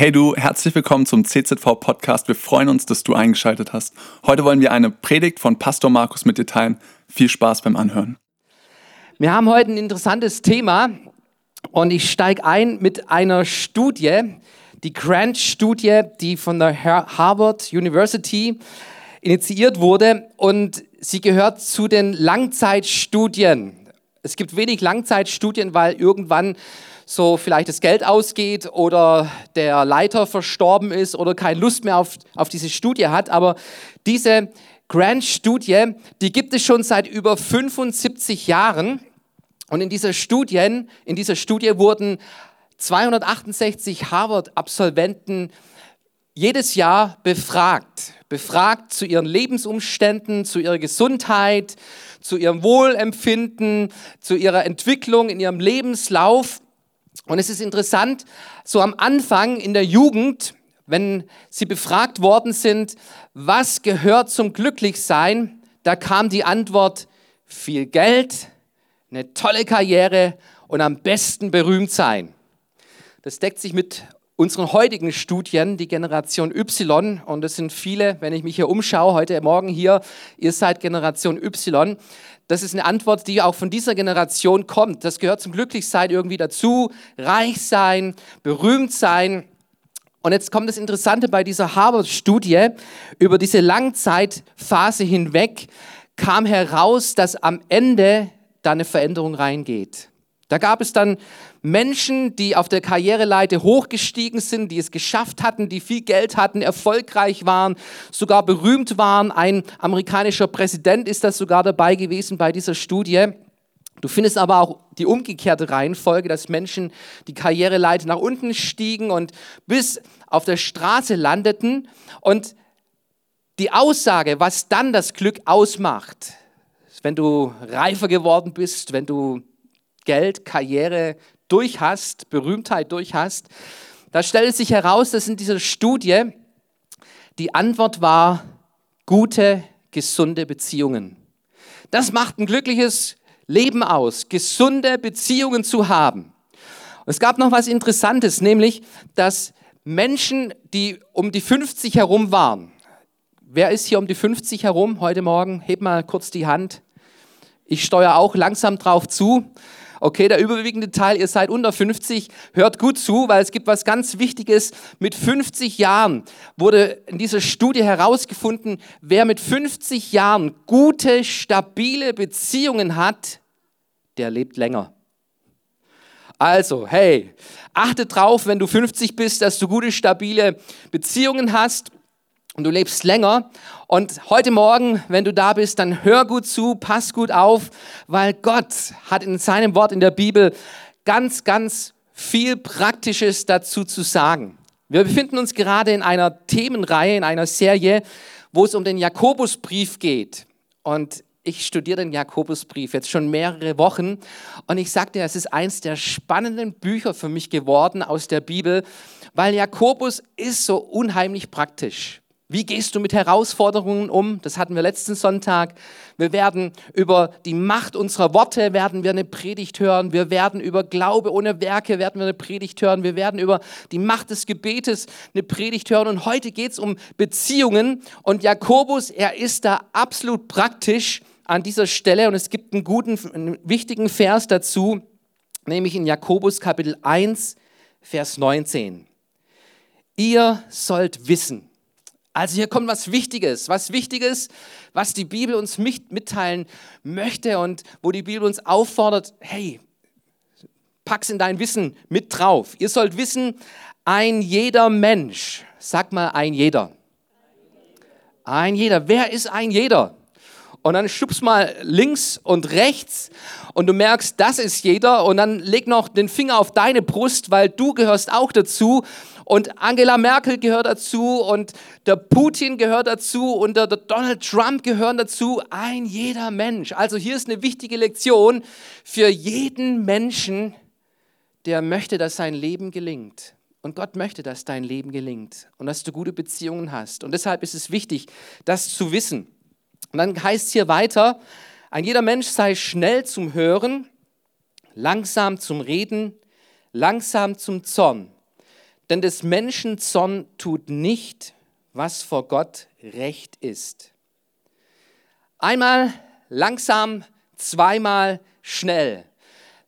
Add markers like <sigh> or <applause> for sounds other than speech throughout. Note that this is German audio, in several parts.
Hey du, herzlich willkommen zum CZV Podcast. Wir freuen uns, dass du eingeschaltet hast. Heute wollen wir eine Predigt von Pastor Markus mit dir teilen. Viel Spaß beim Anhören. Wir haben heute ein interessantes Thema und ich steige ein mit einer Studie, die Grant-Studie, die von der Harvard University initiiert wurde und sie gehört zu den Langzeitstudien. Es gibt wenig Langzeitstudien, weil irgendwann so vielleicht das Geld ausgeht oder der Leiter verstorben ist oder keine Lust mehr auf, auf diese Studie hat. Aber diese Grant-Studie, die gibt es schon seit über 75 Jahren. Und in dieser, Studien, in dieser Studie wurden 268 Harvard-Absolventen jedes Jahr befragt. Befragt zu ihren Lebensumständen, zu ihrer Gesundheit, zu ihrem Wohlempfinden, zu ihrer Entwicklung in ihrem Lebenslauf. Und es ist interessant, so am Anfang in der Jugend, wenn sie befragt worden sind, was gehört zum Glücklichsein, da kam die Antwort, viel Geld, eine tolle Karriere und am besten berühmt sein. Das deckt sich mit unseren heutigen Studien, die Generation Y, und es sind viele, wenn ich mich hier umschaue, heute Morgen hier, ihr seid Generation Y, das ist eine Antwort, die auch von dieser Generation kommt. Das gehört zum Glücklichsein irgendwie dazu. Reich sein, berühmt sein. Und jetzt kommt das Interessante bei dieser Harvard-Studie. Über diese Langzeitphase hinweg kam heraus, dass am Ende da eine Veränderung reingeht. Da gab es dann Menschen, die auf der Karriereleite hochgestiegen sind, die es geschafft hatten, die viel Geld hatten, erfolgreich waren, sogar berühmt waren. Ein amerikanischer Präsident ist das sogar dabei gewesen bei dieser Studie. Du findest aber auch die umgekehrte Reihenfolge, dass Menschen die Karriereleite nach unten stiegen und bis auf der Straße landeten. Und die Aussage, was dann das Glück ausmacht, wenn du reifer geworden bist, wenn du Geld, Karriere durch hast, Berühmtheit durch hast, da stellt sich heraus, dass in dieser Studie die Antwort war, gute, gesunde Beziehungen. Das macht ein glückliches Leben aus, gesunde Beziehungen zu haben. Und es gab noch was Interessantes, nämlich, dass Menschen, die um die 50 herum waren, wer ist hier um die 50 herum heute Morgen? Heb mal kurz die Hand. Ich steuere auch langsam drauf zu. Okay, der überwiegende Teil, ihr seid unter 50, hört gut zu, weil es gibt was ganz Wichtiges. Mit 50 Jahren wurde in dieser Studie herausgefunden, wer mit 50 Jahren gute, stabile Beziehungen hat, der lebt länger. Also, hey, achte drauf, wenn du 50 bist, dass du gute, stabile Beziehungen hast und du lebst länger. Und heute Morgen, wenn du da bist, dann hör gut zu, pass gut auf, weil Gott hat in seinem Wort in der Bibel ganz, ganz viel Praktisches dazu zu sagen. Wir befinden uns gerade in einer Themenreihe, in einer Serie, wo es um den Jakobusbrief geht. Und ich studiere den Jakobusbrief jetzt schon mehrere Wochen und ich sagte, es ist eins der spannenden Bücher für mich geworden aus der Bibel, weil Jakobus ist so unheimlich praktisch. Wie gehst du mit Herausforderungen um? Das hatten wir letzten Sonntag. Wir werden über die Macht unserer Worte werden wir eine Predigt hören. Wir werden über Glaube ohne Werke werden wir eine Predigt hören. Wir werden über die Macht des Gebetes eine Predigt hören. Und heute geht es um Beziehungen. Und Jakobus, er ist da absolut praktisch an dieser Stelle. Und es gibt einen guten, einen wichtigen Vers dazu, nämlich in Jakobus Kapitel 1, Vers 19. Ihr sollt wissen, also hier kommt was Wichtiges, was Wichtiges, was die Bibel uns mitteilen möchte und wo die Bibel uns auffordert, hey, pack's in dein Wissen mit drauf. Ihr sollt wissen, ein jeder Mensch, sag mal ein jeder. Ein jeder. Wer ist ein jeder? Und dann schubst mal links und rechts und du merkst, das ist jeder. Und dann leg noch den Finger auf deine Brust, weil du gehörst auch dazu und Angela Merkel gehört dazu und der Putin gehört dazu und der, Donald Trump gehören dazu. Ein jeder Mensch. Also hier ist eine wichtige Lektion für jeden Menschen, der möchte, dass sein Leben gelingt. Und Gott möchte, dass dein Leben gelingt und dass du gute Beziehungen hast. Und deshalb ist es wichtig, das zu wissen. Und dann heißt es hier weiter, ein jeder Mensch sei schnell zum Hören, langsam zum Reden, langsam zum Zorn. Denn des Menschen Zorn tut nicht, was vor Gott recht ist. Einmal langsam, zweimal schnell.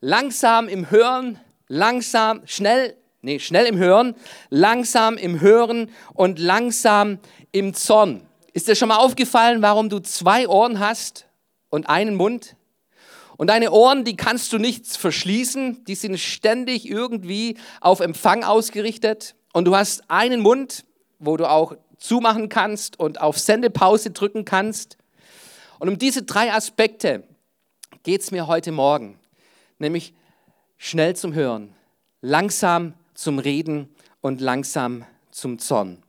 Langsam im Hören, langsam, schnell, nee, schnell im Hören, langsam im Hören und langsam im Zorn. Ist dir schon mal aufgefallen, warum du zwei Ohren hast und einen Mund? Und deine Ohren, die kannst du nicht verschließen, die sind ständig irgendwie auf Empfang ausgerichtet. Und du hast einen Mund, wo du auch zumachen kannst und auf Sendepause drücken kannst. Und um diese drei Aspekte geht es mir heute Morgen, nämlich schnell zum Hören, langsam zum Reden und langsam zum Zorn.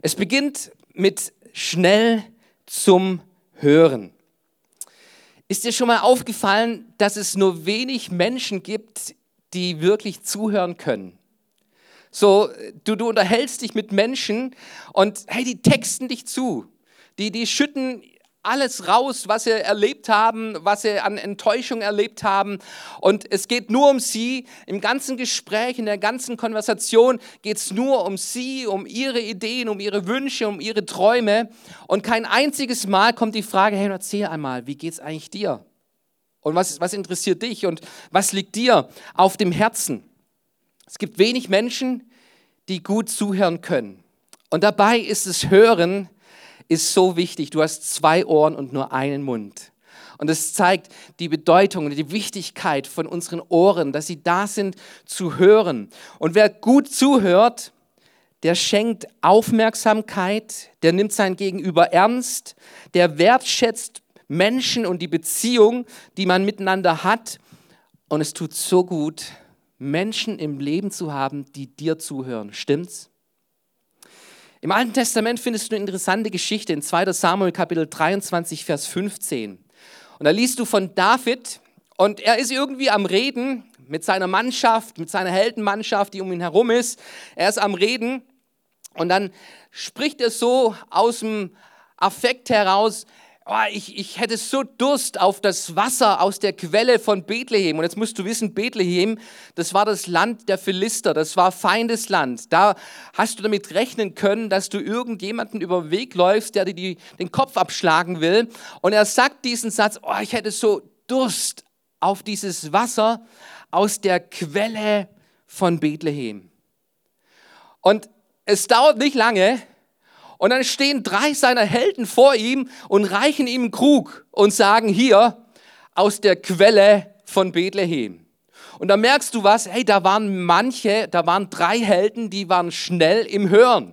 Es beginnt mit schnell zum Hören. Ist dir schon mal aufgefallen, dass es nur wenig Menschen gibt, die wirklich zuhören können? So, du, du unterhältst dich mit Menschen und hey, die texten dich zu. Die, die schütten alles raus, was sie erlebt haben, was sie an Enttäuschung erlebt haben. Und es geht nur um sie. Im ganzen Gespräch, in der ganzen Konversation geht es nur um sie, um ihre Ideen, um ihre Wünsche, um ihre Träume. Und kein einziges Mal kommt die Frage, hey, erzähl einmal, wie geht es eigentlich dir? Und was, was interessiert dich und was liegt dir auf dem Herzen? Es gibt wenig Menschen, die gut zuhören können. Und dabei ist es Hören ist so wichtig. Du hast zwei Ohren und nur einen Mund. Und es zeigt die Bedeutung und die Wichtigkeit von unseren Ohren, dass sie da sind zu hören. Und wer gut zuhört, der schenkt Aufmerksamkeit, der nimmt sein Gegenüber ernst, der wertschätzt Menschen und die Beziehung, die man miteinander hat. Und es tut so gut, Menschen im Leben zu haben, die dir zuhören. Stimmt's? Im Alten Testament findest du eine interessante Geschichte in 2 Samuel Kapitel 23, Vers 15. Und da liest du von David und er ist irgendwie am Reden mit seiner Mannschaft, mit seiner Heldenmannschaft, die um ihn herum ist. Er ist am Reden und dann spricht er so aus dem Affekt heraus, oh, ich, ich hätte so Durst auf das Wasser aus der Quelle von Bethlehem. Und jetzt musst du wissen, Bethlehem, das war das Land der Philister, das war Feindesland. Da hast du damit rechnen können, dass du irgendjemanden über den Weg läufst, der dir die, den Kopf abschlagen will. Und er sagt diesen Satz, oh, ich hätte so Durst auf dieses Wasser aus der Quelle von Bethlehem. Und es dauert nicht lange, und dann stehen drei seiner Helden vor ihm und reichen ihm einen Krug und sagen, hier, aus der Quelle von Bethlehem. Und da merkst du was, hey, da waren manche, da waren drei Helden, die waren schnell im Hören.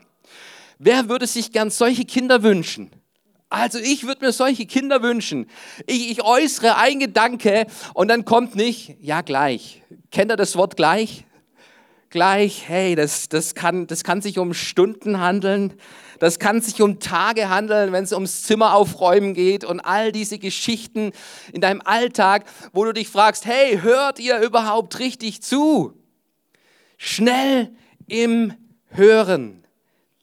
Wer würde sich gern solche Kinder wünschen? Also ich würde mir solche Kinder wünschen. Ich, ich äußere ein Gedanke und dann kommt nicht, ja gleich. Kennt ihr das Wort gleich? Gleich, hey, das, das, kann, das kann sich um Stunden handeln. Das kann sich um Tage handeln, wenn es ums Zimmer aufräumen geht und all diese Geschichten in deinem Alltag, wo du dich fragst, hey, hört ihr überhaupt richtig zu? Schnell im Hören.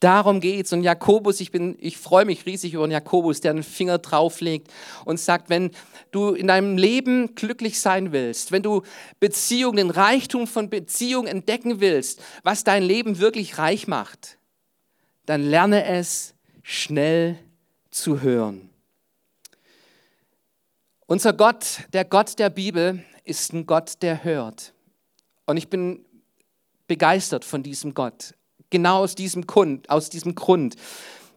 Darum geht's. Und Jakobus, ich, bin, ich freue mich riesig über den Jakobus, der einen Finger drauflegt und sagt, wenn du in deinem Leben glücklich sein willst, wenn du Beziehung, den Reichtum von Beziehung entdecken willst, was dein Leben wirklich reich macht, dann lerne es schnell zu hören. Unser Gott, der Gott der Bibel, ist ein Gott, der hört. Und ich bin begeistert von diesem Gott. Genau aus diesem Grund, aus diesem Grund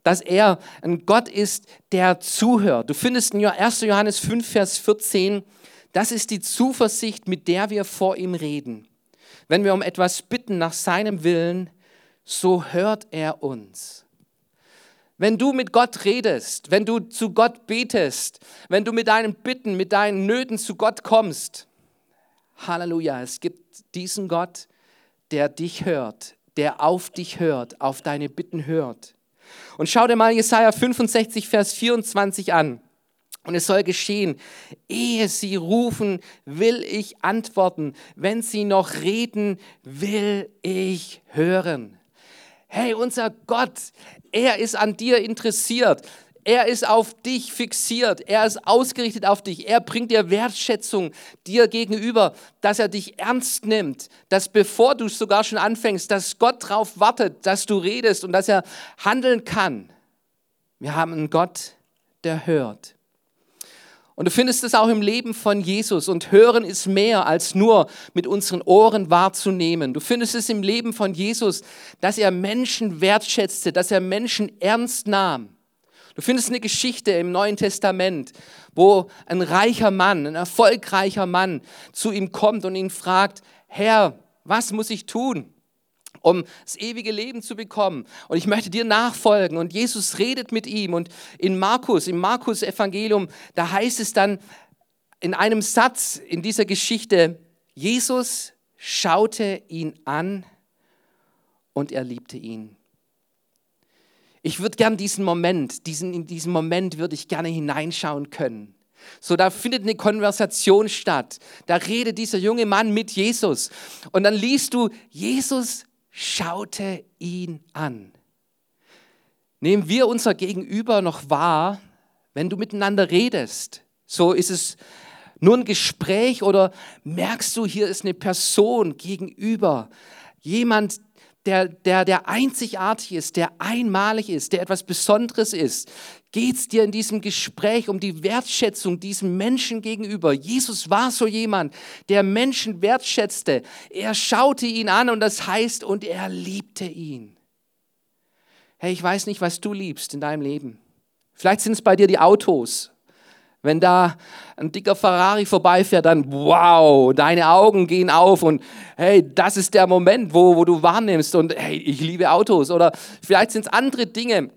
dass er ein Gott ist, der zuhört. Du findest in 1. Johannes 5, Vers 14, das ist die Zuversicht, mit der wir vor ihm reden. Wenn wir um etwas bitten nach seinem Willen, so hört er uns. Wenn du mit Gott redest, wenn du zu Gott betest, wenn du mit deinen Bitten, mit deinen Nöten zu Gott kommst, Halleluja, es gibt diesen Gott, der dich hört, der auf dich hört, auf deine Bitten hört. Und schau dir mal Jesaja 65, Vers 24 an. Und es soll geschehen, ehe sie rufen, will ich antworten. Wenn sie noch reden, will ich hören. Hey, unser Gott, er ist an dir interessiert. Er ist auf dich fixiert. Er ist ausgerichtet auf dich. Er bringt dir Wertschätzung dir gegenüber, dass er dich ernst nimmt, dass bevor du sogar schon anfängst, dass Gott darauf wartet, dass du redest und dass er handeln kann. Wir haben einen Gott, der hört. Und du findest es auch im Leben von Jesus. Und hören ist mehr als nur mit unseren Ohren wahrzunehmen. Du findest es im Leben von Jesus, dass er Menschen wertschätzte, dass er Menschen ernst nahm. Du findest eine Geschichte im Neuen Testament, wo ein reicher Mann, ein erfolgreicher Mann zu ihm kommt und ihn fragt, Herr, was muss ich tun? Um das ewige Leben zu bekommen. Und ich möchte dir nachfolgen. Und Jesus redet mit ihm. Und in Markus, im Markus-Evangelium, da heißt es dann in einem Satz in dieser Geschichte, Jesus schaute ihn an und er liebte ihn. Ich würde gern diesen Moment, diesen, in diesen Moment würde ich gerne hineinschauen können. So, da findet eine Konversation statt. Da redet dieser junge Mann mit Jesus. Und dann liest du, Jesus schaute ihn an. Nehmen wir unser Gegenüber noch wahr, wenn du miteinander redest? So ist es nur ein Gespräch oder merkst du, hier ist eine Person gegenüber, jemand, der, der, der einzigartig ist, der einmalig ist, der etwas Besonderes ist, geht es dir in diesem Gespräch um die Wertschätzung diesem Menschen gegenüber. Jesus war so jemand, der Menschen wertschätzte. Er schaute ihn an und das heißt, und er liebte ihn. Hey, ich weiß nicht, was du liebst in deinem Leben. Vielleicht sind es bei dir die Autos, wenn da ein dicker Ferrari vorbeifährt, dann wow, deine Augen gehen auf und hey, das ist der Moment, wo, wo du wahrnimmst und hey, ich liebe Autos. Oder vielleicht sind es andere Dinge,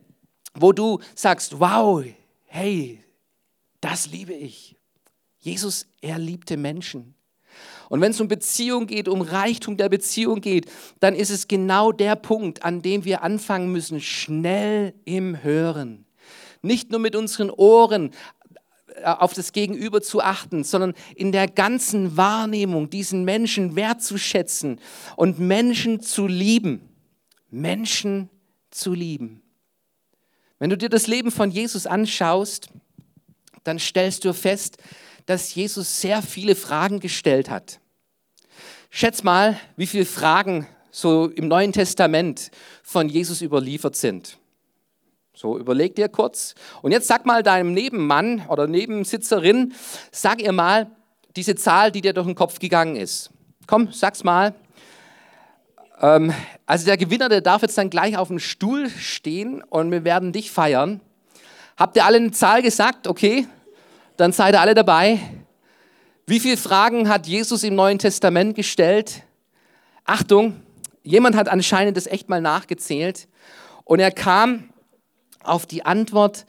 wo du sagst, wow, hey, das liebe ich. Jesus, er liebte Menschen. Und wenn es um Beziehung geht, um Reichtum der Beziehung geht, dann ist es genau der Punkt, an dem wir anfangen müssen, schnell im Hören. Nicht nur mit unseren Ohren auf das Gegenüber zu achten, sondern in der ganzen Wahrnehmung diesen Menschen wertzuschätzen und Menschen zu lieben. Menschen zu lieben. Wenn du dir das Leben von Jesus anschaust, dann stellst du fest, dass Jesus sehr viele Fragen gestellt hat. Schätz mal, wie viele Fragen so im Neuen Testament von Jesus überliefert sind. So, überleg dir kurz. Und jetzt sag mal deinem Nebenmann oder Nebensitzerin, sag ihr mal diese Zahl, die dir durch den Kopf gegangen ist. Komm, sag's mal. Ähm, also der Gewinner, der darf jetzt dann gleich auf dem Stuhl stehen und wir werden dich feiern. Habt ihr alle eine Zahl gesagt? Okay, dann seid ihr alle dabei. Wie viele Fragen hat Jesus im Neuen Testament gestellt? Achtung, jemand hat anscheinend das echt mal nachgezählt und er kam auf die Antwort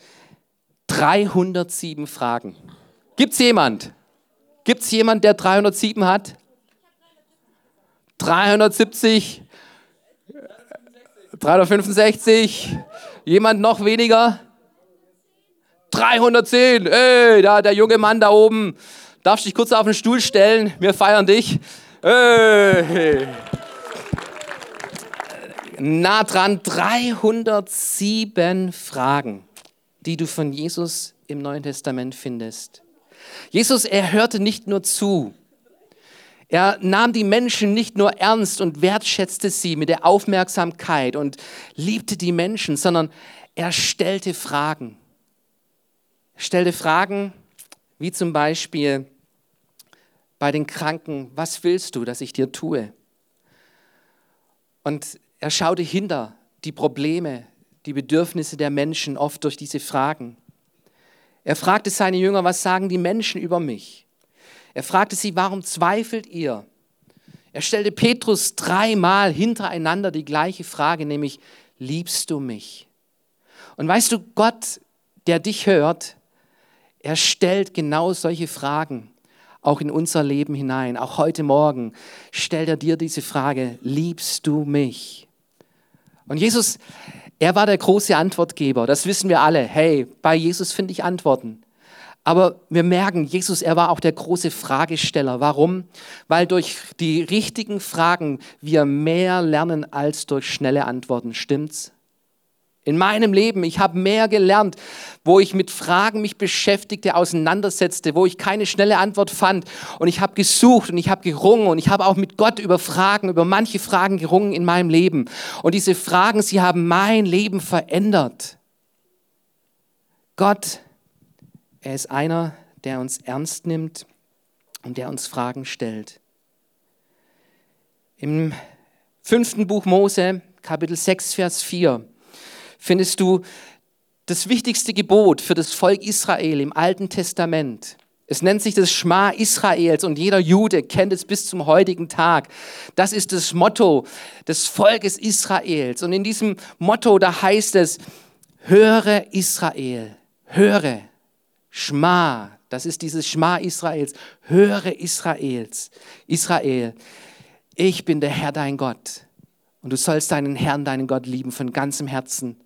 307 Fragen. Gibt es jemand? Gibt es jemand, der 307 hat? 370? 365? Jemand noch weniger? 310. Ey, da der junge Mann da oben. Darfst dich kurz auf den Stuhl stellen? Wir feiern dich. Ey nah dran 307 Fragen, die du von Jesus im Neuen Testament findest. Jesus, er hörte nicht nur zu, er nahm die Menschen nicht nur ernst und wertschätzte sie mit der Aufmerksamkeit und liebte die Menschen, sondern er stellte Fragen. Er stellte Fragen wie zum Beispiel bei den Kranken, was willst du, dass ich dir tue? Und er schaute hinter die Probleme, die Bedürfnisse der Menschen oft durch diese Fragen. Er fragte seine Jünger, was sagen die Menschen über mich? Er fragte sie, warum zweifelt ihr? Er stellte Petrus dreimal hintereinander die gleiche Frage, nämlich, liebst du mich? Und weißt du, Gott, der dich hört, er stellt genau solche Fragen auch in unser Leben hinein. Auch heute Morgen stellt er dir diese Frage, liebst du mich? Und Jesus, er war der große Antwortgeber, das wissen wir alle. Hey, bei Jesus finde ich Antworten. Aber wir merken, Jesus, er war auch der große Fragesteller. Warum? Weil durch die richtigen Fragen wir mehr lernen als durch schnelle Antworten. Stimmt's? In meinem Leben, ich habe mehr gelernt, wo ich mit Fragen mich beschäftigte, auseinandersetzte, wo ich keine schnelle Antwort fand. Und ich habe gesucht und ich habe gerungen und ich habe auch mit Gott über Fragen, über manche Fragen gerungen in meinem Leben. Und diese Fragen, sie haben mein Leben verändert. Gott, er ist einer, der uns ernst nimmt und der uns Fragen stellt. Im fünften Buch Mose, Kapitel 6, Vers 4 findest du das wichtigste Gebot für das Volk Israel im Alten Testament. Es nennt sich das Schma Israels und jeder Jude kennt es bis zum heutigen Tag. Das ist das Motto des Volkes Israels. Und in diesem Motto, da heißt es, höre Israel, höre, Schma, das ist dieses Schma Israels, höre Israels, Israel, ich bin der Herr dein Gott. Und du sollst deinen Herrn, deinen Gott lieben von ganzem Herzen,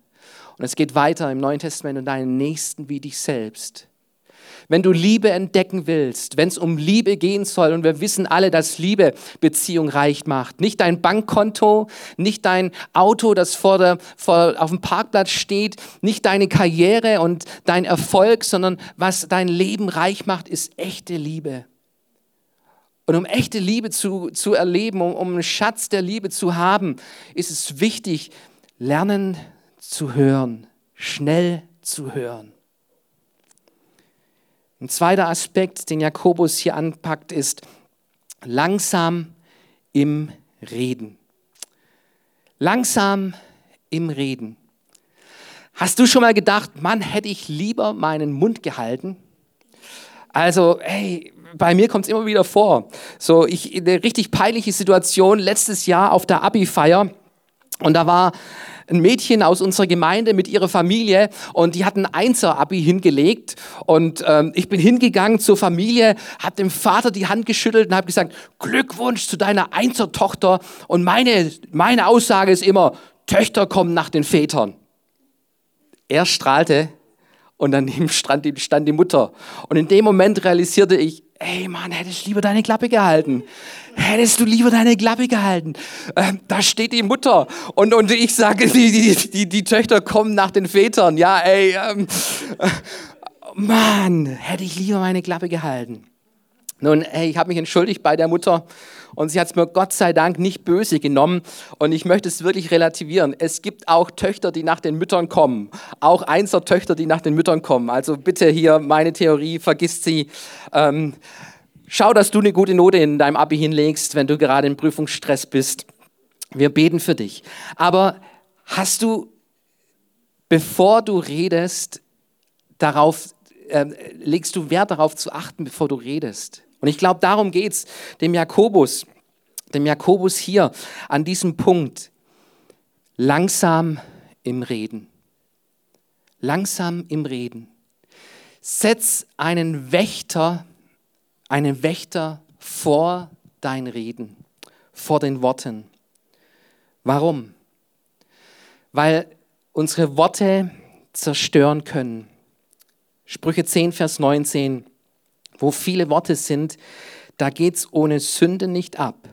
und es geht weiter im Neuen Testament und deinen Nächsten wie dich selbst. Wenn du Liebe entdecken willst, wenn es um Liebe gehen soll, und wir wissen alle, dass Liebe Beziehung reich macht. Nicht dein Bankkonto, nicht dein Auto, das vor der, vor, auf dem Parkplatz steht, nicht deine Karriere und dein Erfolg, sondern was dein Leben reich macht, ist echte Liebe. Und um echte Liebe zu, zu erleben, um, um einen Schatz der Liebe zu haben, ist es wichtig, lernen zu hören, schnell zu hören. Ein zweiter Aspekt, den Jakobus hier anpackt, ist langsam im Reden. Langsam im Reden. Hast du schon mal gedacht, Mann, hätte ich lieber meinen Mund gehalten? Also, hey, bei mir kommt es immer wieder vor. So, ich, eine richtig peinliche Situation letztes Jahr auf der Abi-Feier. Und da war ein Mädchen aus unserer Gemeinde mit ihrer Familie und die hatten Einser-Abi hingelegt und ähm, ich bin hingegangen zur Familie, habe dem Vater die Hand geschüttelt und habe gesagt, Glückwunsch zu deiner Einser-Tochter und meine, meine Aussage ist immer, Töchter kommen nach den Vätern. Er strahlte und daneben stand die, stand die Mutter. Und in dem Moment realisierte ich, ey Mann, hättest du lieber deine Klappe gehalten. Hättest du lieber deine Klappe gehalten. Ähm, da steht die Mutter und, und ich sage, die, die, die, die Töchter kommen nach den Vätern. Ja, ey, ähm, äh, Mann, hätte ich lieber meine Klappe gehalten. Nun, ey, ich habe mich entschuldigt bei der Mutter und sie hat es mir Gott sei Dank nicht böse genommen und ich möchte es wirklich relativieren. Es gibt auch Töchter, die nach den Müttern kommen, auch Einser-Töchter, die nach den Müttern kommen. Also bitte hier meine Theorie, vergiss sie. Ähm, schau, dass du eine gute Note in deinem Abi hinlegst, wenn du gerade im Prüfungsstress bist. Wir beten für dich. Aber hast du, bevor du redest, darauf, äh, legst du Wert darauf zu achten, bevor du redest? Und ich glaube, darum geht es dem Jakobus, dem Jakobus hier an diesem Punkt. Langsam im Reden. Langsam im Reden. Setz einen Wächter, einen Wächter vor dein Reden, vor den Worten. Warum? Weil unsere Worte zerstören können. Sprüche 10, Vers 19 wo viele Worte sind, da geht's ohne Sünde nicht ab.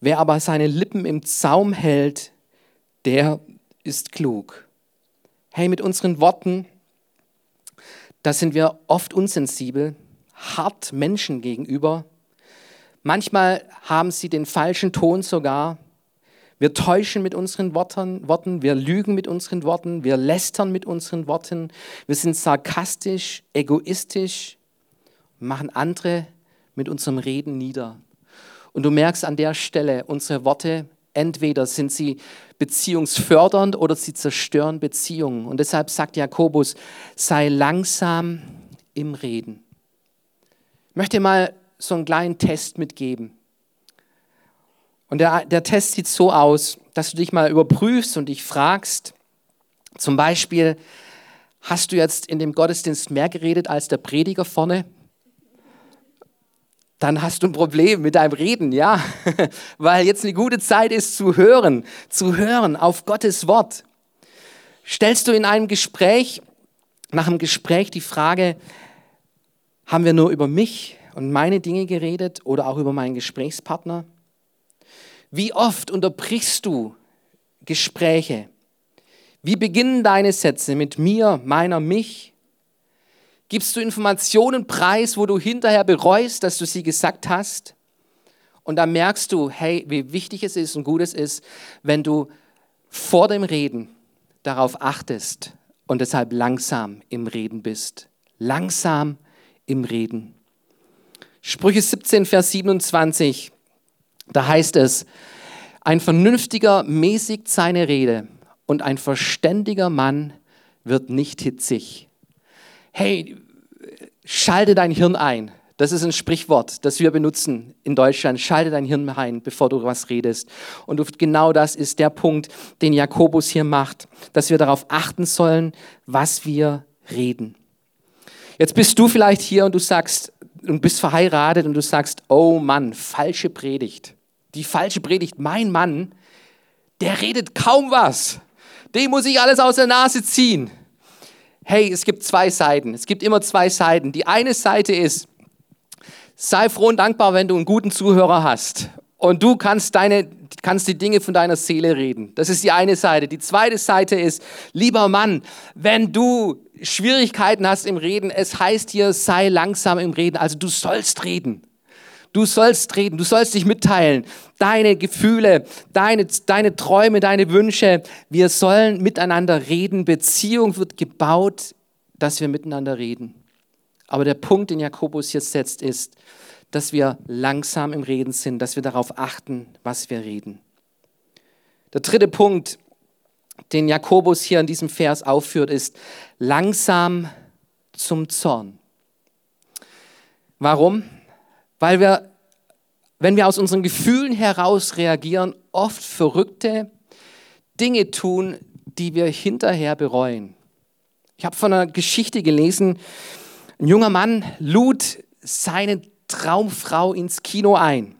Wer aber seine Lippen im Zaum hält, der ist klug. Hey, mit unseren Worten, da sind wir oft unsensibel, hart Menschen gegenüber. Manchmal haben sie den falschen Ton sogar. Wir täuschen mit unseren Worten, Worten, wir lügen mit unseren Worten, wir lästern mit unseren Worten, wir sind sarkastisch, egoistisch, machen andere mit unserem Reden nieder. Und du merkst an der Stelle, unsere Worte, entweder sind sie beziehungsfördernd oder sie zerstören Beziehungen. Und deshalb sagt Jakobus, sei langsam im Reden. Ich möchte mal so einen kleinen Test mitgeben. Und der, der Test sieht so aus, dass du dich mal überprüfst und dich fragst, zum Beispiel, hast du jetzt in dem Gottesdienst mehr geredet als der Prediger vorne? Dann hast du ein Problem mit deinem Reden, ja, <laughs> weil jetzt eine gute Zeit ist zu hören, zu hören auf Gottes Wort. Stellst du in einem Gespräch, nach einem Gespräch die Frage, haben wir nur über mich und meine Dinge geredet oder auch über meinen Wie beginnen deine Sätze? Mit mir, meiner, mich? Gibst du Informationen preis, wo du hinterher bereust, dass du sie gesagt hast? Und dann merkst du, hey, wie wichtig es ist und gut es ist, wenn du vor dem Reden darauf achtest und deshalb langsam im Reden bist. Langsam im Reden. Sprüche 17, Vers 27, da heißt es, ein Vernünftiger mäßigt seine Rede und ein verständiger Mann wird nicht hitzig. Hey, schalte dein Hirn ein. Das ist ein Sprichwort, das wir benutzen in Deutschland. Schalte dein Hirn ein, bevor du was redest. Und genau das ist der Punkt, den Jakobus hier macht, dass wir darauf achten sollen, was wir reden. Jetzt bist du vielleicht hier und du sagst und bist verheiratet und du sagst, oh Mann, falsche Predigt. Die falsche Predigt, mein Mann, der redet kaum was. Dem muss ich alles aus der Nase ziehen. Hey, es gibt zwei Seiten. Es gibt immer zwei Seiten. Die eine Seite ist, sei froh und dankbar, wenn du einen guten Zuhörer hast. Und du kannst, deine, kannst die Dinge von deiner Seele reden. Das ist die eine Seite. Die zweite Seite ist, lieber Mann, wenn du Schwierigkeiten hast im Reden, es heißt hier, sei langsam im Reden. Also du sollst reden. Du sollst reden, du sollst dich mitteilen. Deine Gefühle, deine, deine Träume, deine Wünsche. Wir sollen miteinander reden. Beziehung wird gebaut, dass wir miteinander reden. Aber der Punkt, den Jakobus hier setzt, ist, dass wir langsam im Reden sind, dass wir darauf achten, was wir reden. Der dritte Punkt, den Jakobus hier in diesem Vers aufführt, ist langsam zum Zorn. Warum? Weil wir, wenn wir aus unseren Gefühlen heraus reagieren, oft verrückte Dinge tun, die wir hinterher bereuen. Ich habe von einer Geschichte gelesen, ein junger Mann lud seine Traumfrau ins Kino ein.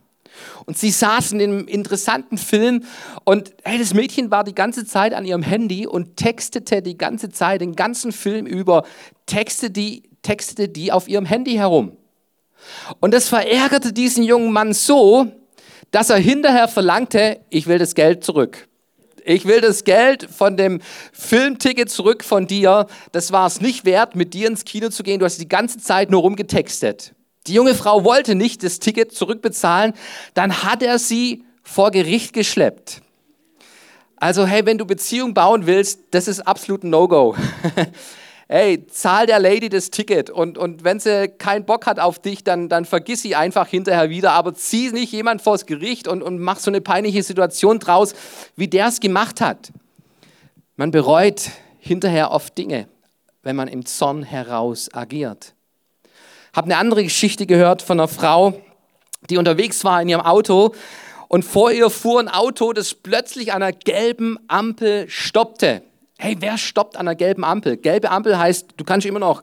Und sie saßen in einem interessanten Film und hey, das Mädchen war die ganze Zeit an ihrem Handy und textete die ganze Zeit, den ganzen Film über, textete die, textete die auf ihrem Handy herum. Und das verärgerte diesen jungen Mann so, dass er hinterher verlangte, ich will das Geld zurück. Ich will das Geld von dem Filmticket zurück von dir. Das war es nicht wert, mit dir ins Kino zu gehen. Du hast die ganze Zeit nur rumgetextet. Die junge Frau wollte nicht das Ticket zurückbezahlen. Dann hat er sie vor Gericht geschleppt. Also, hey, wenn du Beziehung bauen willst, das ist absolut ein No-Go. <laughs> hey, zahl der Lady das Ticket und, und wenn sie keinen Bock hat auf dich, dann, dann vergiss sie einfach hinterher wieder, aber zieh nicht jemand vors Gericht und, und mach so eine peinliche Situation draus, wie der es gemacht hat. Man bereut hinterher oft Dinge, wenn man im Zorn heraus agiert. Habe eine andere Geschichte gehört von einer Frau, die unterwegs war in ihrem Auto und vor ihr fuhr ein Auto, das plötzlich an einer gelben Ampel stoppte. Hey, wer stoppt an der gelben Ampel? Gelbe Ampel heißt, du kannst immer noch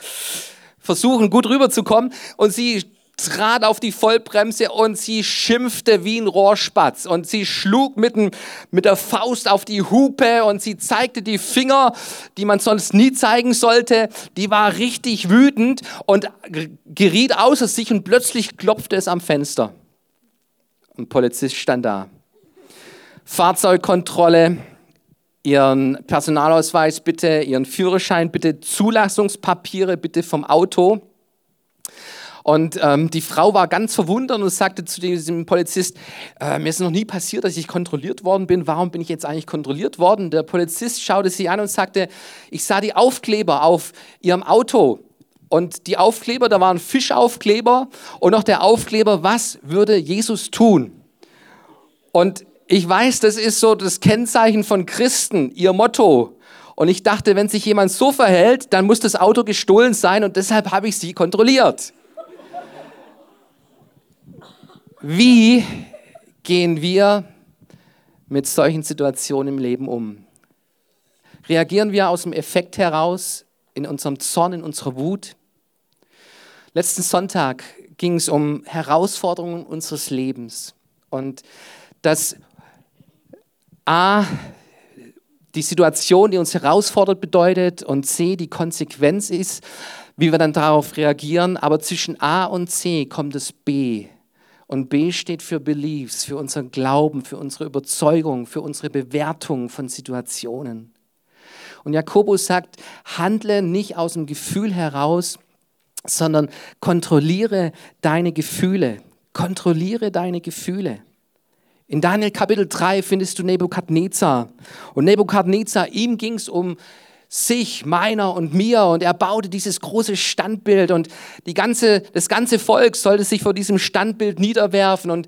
versuchen, gut rüberzukommen. Und sie trat auf die Vollbremse und sie schimpfte wie ein Rohrspatz und sie schlug mit, ein, mit der Faust auf die Hupe und sie zeigte die Finger, die man sonst nie zeigen sollte. Die war richtig wütend und geriet außer sich und plötzlich klopfte es am Fenster. Ein Polizist stand da. Fahrzeugkontrolle, Ihren Personalausweis bitte, Ihren Führerschein bitte, Zulassungspapiere bitte vom Auto. Und ähm, die Frau war ganz verwundert und sagte zu diesem Polizist, äh, mir ist noch nie passiert, dass ich kontrolliert worden bin. Warum bin ich jetzt eigentlich kontrolliert worden? Der Polizist schaute sie an und sagte, ich sah die Aufkleber auf ihrem Auto. Und die Aufkleber, da waren Fischaufkleber und noch der Aufkleber, was würde Jesus tun? Und ich weiß, das ist so das Kennzeichen von Christen, ihr Motto. Und ich dachte, wenn sich jemand so verhält, dann muss das Auto gestohlen sein und deshalb habe ich sie kontrolliert. Wie gehen wir mit solchen Situationen im Leben um? Reagieren wir aus dem Effekt heraus, in unserem Zorn, in unserer Wut? Letzten Sonntag ging es um Herausforderungen unseres Lebens und das A, die Situation, die uns herausfordert, bedeutet und C, die Konsequenz ist, wie wir dann darauf reagieren. Aber zwischen A und C kommt das B. Und B steht für Beliefs, für unseren Glauben, für unsere Überzeugung, für unsere Bewertung von Situationen. Und Jakobus sagt, handle nicht aus dem Gefühl heraus, sondern kontrolliere deine Gefühle. Kontrolliere deine Gefühle. In Daniel Kapitel 3 findest du Nebukadnezar. Und Nebukadnezar, ihm ging es um sich, meiner und mir. Und er baute dieses große Standbild und die ganze, das ganze Volk sollte sich vor diesem Standbild niederwerfen. Und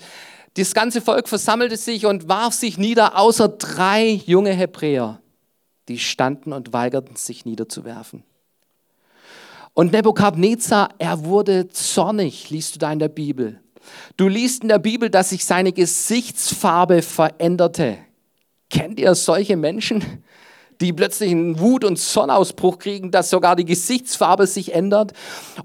das ganze Volk versammelte sich und warf sich nieder, außer drei junge Hebräer, die standen und weigerten sich niederzuwerfen. Und Nebukadnezar, er wurde zornig, liest du da in der Bibel. Du liest in der Bibel, dass sich seine Gesichtsfarbe veränderte. Kennt ihr solche Menschen? Die plötzlich einen Wut- und Sonnausbruch kriegen, dass sogar die Gesichtsfarbe sich ändert.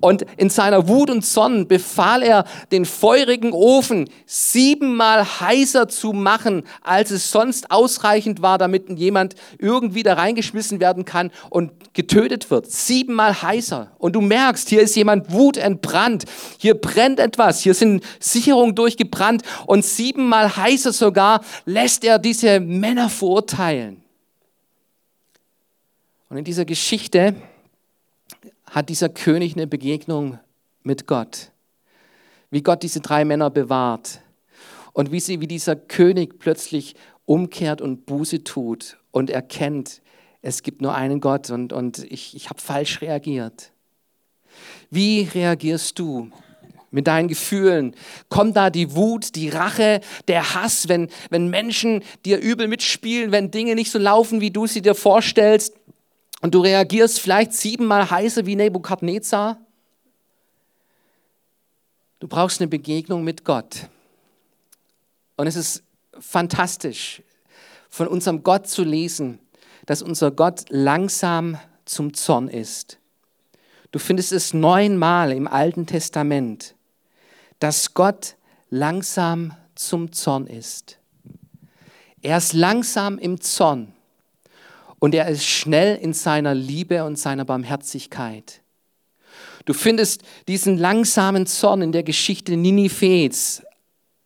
Und in seiner Wut und Sonnen befahl er, den feurigen Ofen siebenmal heißer zu machen, als es sonst ausreichend war, damit jemand irgendwie da reingeschmissen werden kann und getötet wird. Siebenmal heißer. Und du merkst, hier ist jemand wutentbrannt. Hier brennt etwas. Hier sind Sicherungen durchgebrannt. Und siebenmal heißer sogar lässt er diese Männer verurteilen. Und in dieser Geschichte hat dieser König eine Begegnung mit Gott. Wie Gott diese drei Männer bewahrt. Und wie, sie, wie dieser König plötzlich umkehrt und Buße tut und erkennt, es gibt nur einen Gott und, und ich, ich habe falsch reagiert. Wie reagierst du mit deinen Gefühlen? Kommt da die Wut, die Rache, der Hass, wenn, wenn Menschen dir übel mitspielen, wenn Dinge nicht so laufen, wie du sie dir vorstellst? Und du reagierst vielleicht siebenmal heißer wie Nebukadnezar. Du brauchst eine Begegnung mit Gott. Und es ist fantastisch, von unserem Gott zu lesen, dass unser Gott langsam zum Zorn ist. Du findest es neunmal im Alten Testament, dass Gott langsam zum Zorn ist. Er ist langsam im Zorn. Und er ist schnell in seiner Liebe und seiner Barmherzigkeit. Du findest diesen langsamen Zorn in der Geschichte Ninives,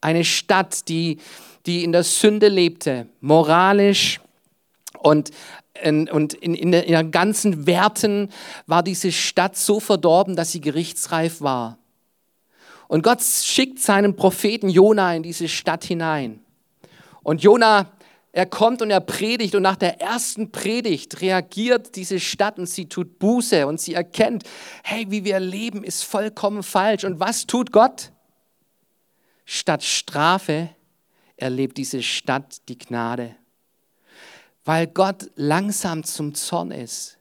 eine Stadt, die, die in der Sünde lebte, moralisch und in, und in, in, der, in ihren ganzen Werten war diese Stadt so verdorben, dass sie gerichtsreif war. Und Gott schickt seinen Propheten Jona in diese Stadt hinein. Und Jona er kommt und er predigt und nach der ersten Predigt reagiert diese Stadt und sie tut Buße und sie erkennt, hey, wie wir leben, ist vollkommen falsch. Und was tut Gott? Statt Strafe erlebt diese Stadt die Gnade, weil Gott langsam zum Zorn ist.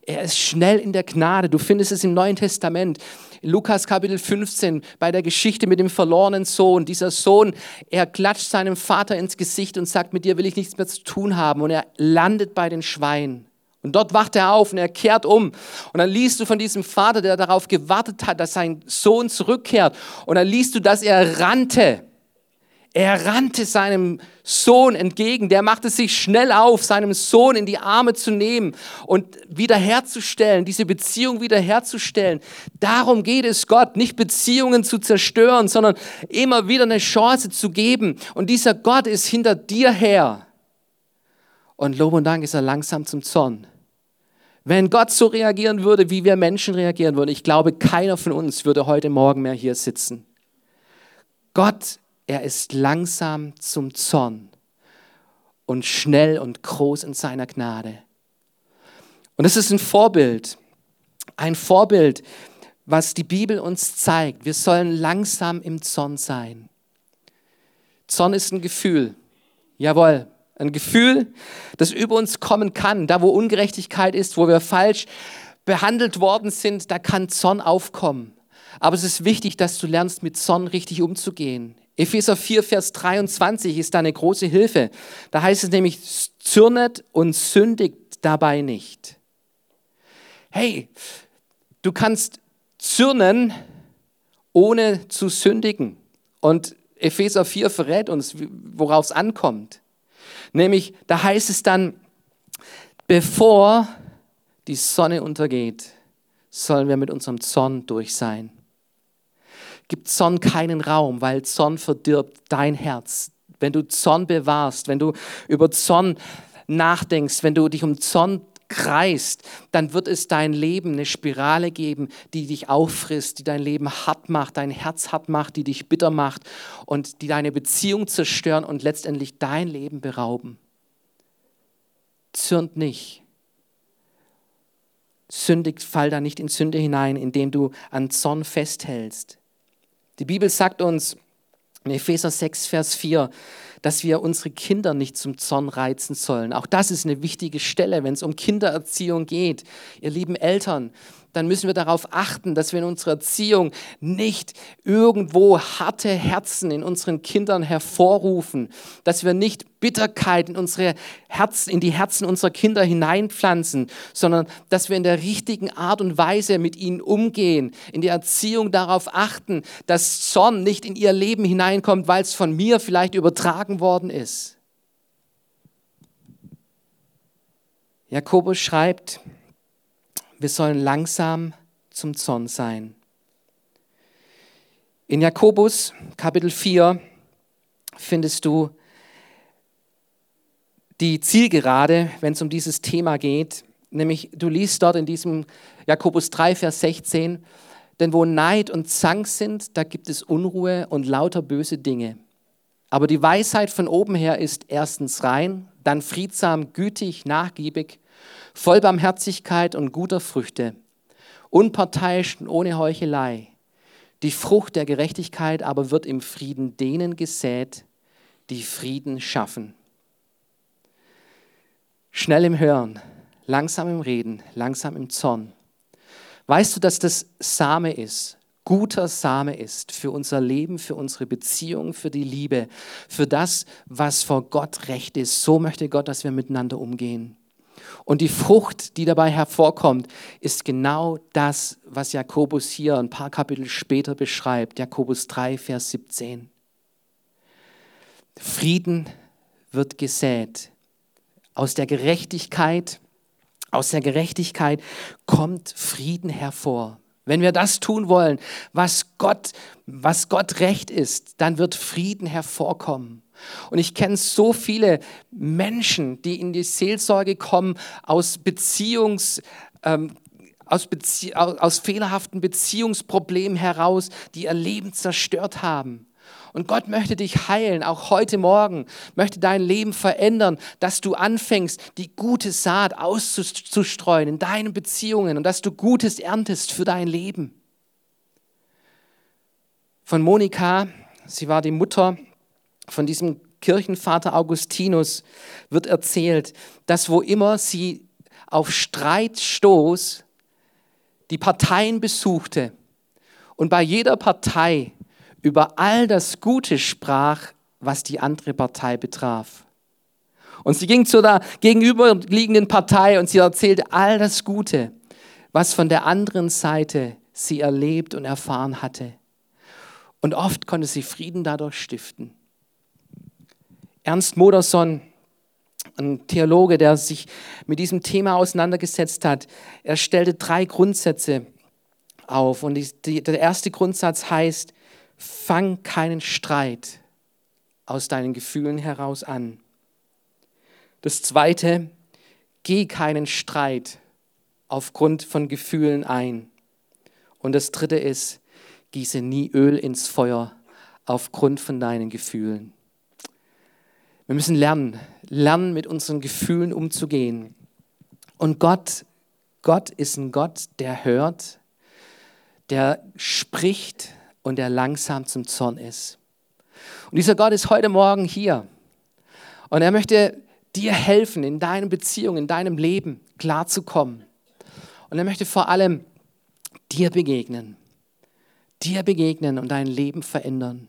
Er ist schnell in der Gnade. Du findest es im Neuen Testament. In Lukas Kapitel 15 bei der Geschichte mit dem verlorenen Sohn. Dieser Sohn, er klatscht seinem Vater ins Gesicht und sagt, mit dir will ich nichts mehr zu tun haben. Und er landet bei den Schweinen. Und dort wacht er auf und er kehrt um. Und dann liest du von diesem Vater, der darauf gewartet hat, dass sein Sohn zurückkehrt. Und dann liest du, dass er rannte er rannte seinem Sohn entgegen, der machte sich schnell auf, seinem Sohn in die Arme zu nehmen und wiederherzustellen, diese Beziehung wiederherzustellen. Darum geht es Gott, nicht Beziehungen zu zerstören, sondern immer wieder eine Chance zu geben. Und dieser Gott ist hinter dir her. Und Lob und Dank ist er langsam zum Zorn. Wenn Gott so reagieren würde, wie wir Menschen reagieren würden, ich glaube, keiner von uns würde heute Morgen mehr hier sitzen. Gott er ist langsam zum Zorn und schnell und groß in seiner Gnade. Und es ist ein Vorbild, ein Vorbild, was die Bibel uns zeigt. Wir sollen langsam im Zorn sein. Zorn ist ein Gefühl. Jawohl, ein Gefühl, das über uns kommen kann. Da, wo Ungerechtigkeit ist, wo wir falsch behandelt worden sind, da kann Zorn aufkommen. Aber es ist wichtig, dass du lernst, mit Zorn richtig umzugehen. Epheser 4, Vers 23 ist da eine große Hilfe. Da heißt es nämlich, zürnet und sündigt dabei nicht. Hey, du kannst zürnen, ohne zu sündigen. Und Epheser 4 verrät uns, worauf es ankommt. Nämlich, da heißt es dann, bevor die Sonne untergeht, sollen wir mit unserem Zorn durch sein gibt Zorn keinen Raum, weil Zorn verdirbt dein Herz. Wenn du Zorn bewahrst, wenn du über Zorn nachdenkst, wenn du dich um Zorn kreist, dann wird es dein Leben eine Spirale geben, die dich auffrisst, die dein Leben hart macht, dein Herz hart macht, die dich bitter macht und die deine Beziehung zerstören und letztendlich dein Leben berauben. Zürnt nicht. Sündig, fall da nicht in Sünde hinein, indem du an Zorn festhältst. Die Bibel sagt uns in Epheser 6, Vers 4, dass wir unsere Kinder nicht zum Zorn reizen sollen. Auch das ist eine wichtige Stelle, wenn es um Kindererziehung geht. Ihr lieben Eltern, dann müssen wir darauf achten, dass wir in unserer Erziehung nicht irgendwo harte Herzen in unseren Kindern hervorrufen, dass wir nicht Bitterkeit in unsere Herzen, in die Herzen unserer Kinder hineinpflanzen, sondern dass wir in der richtigen Art und Weise mit ihnen umgehen, in der Erziehung darauf achten, dass Zorn nicht in ihr Leben hineinkommt, weil es von mir vielleicht übertragen worden ist. Jakobus schreibt, wir sollen langsam zum Zorn sein. In Jakobus Kapitel 4 findest du die Zielgerade, wenn es um dieses Thema geht. Nämlich, du liest dort in diesem Jakobus 3, Vers 16, denn wo Neid und Zank sind, da gibt es Unruhe und lauter böse Dinge. Aber die Weisheit von oben her ist erstens rein, dann friedsam, gütig, nachgiebig, voll Barmherzigkeit und guter Früchte, unparteiisch und ohne Heuchelei. Die Frucht der Gerechtigkeit aber wird im Frieden denen gesät, die Frieden schaffen. Schnell im Hören, langsam im Reden, langsam im Zorn. Weißt du, dass das Same ist, guter Same ist für unser Leben, für unsere Beziehung, für die Liebe, für das, was vor Gott recht ist. So möchte Gott, dass wir miteinander umgehen. Und die Frucht, die dabei hervorkommt, ist genau das, was Jakobus hier ein paar Kapitel später beschreibt. Jakobus 3, Vers 17. Frieden wird gesät. Aus der Gerechtigkeit, aus der Gerechtigkeit kommt Frieden hervor. Wenn wir das tun wollen, was Gott, was Gott recht ist, dann wird Frieden hervorkommen. Und ich kenne so viele Menschen, die in die Seelsorge kommen aus Beziehungs, ähm, aus, Bezie aus, fehlerhaften Beziehungsproblemen heraus, die ihr Leben zerstört haben. Und Gott möchte dich heilen, auch heute Morgen, möchte dein Leben verändern, dass du anfängst, die gute Saat auszustreuen in deinen Beziehungen und dass du Gutes erntest für dein Leben. Von Monika, sie war die Mutter von diesem Kirchenvater Augustinus, wird erzählt, dass wo immer sie auf Streit stoß, die Parteien besuchte und bei jeder Partei über all das Gute sprach, was die andere Partei betraf. Und sie ging zu der gegenüberliegenden Partei und sie erzählte all das Gute, was von der anderen Seite sie erlebt und erfahren hatte. Und oft konnte sie Frieden dadurch stiften. Ernst Moderson, ein Theologe, der sich mit diesem Thema auseinandergesetzt hat, er stellte drei Grundsätze auf. Und die, der erste Grundsatz heißt, Fang keinen Streit aus deinen Gefühlen heraus an. Das Zweite, geh keinen Streit aufgrund von Gefühlen ein. Und das Dritte ist, gieße nie Öl ins Feuer aufgrund von deinen Gefühlen. Wir müssen lernen, lernen mit unseren Gefühlen umzugehen. Und Gott, Gott ist ein Gott, der hört, der spricht, und der langsam zum Zorn ist. Und dieser Gott ist heute Morgen hier. Und er möchte dir helfen, in deinen Beziehungen, in deinem Leben klarzukommen. Und er möchte vor allem dir begegnen. Dir begegnen und dein Leben verändern.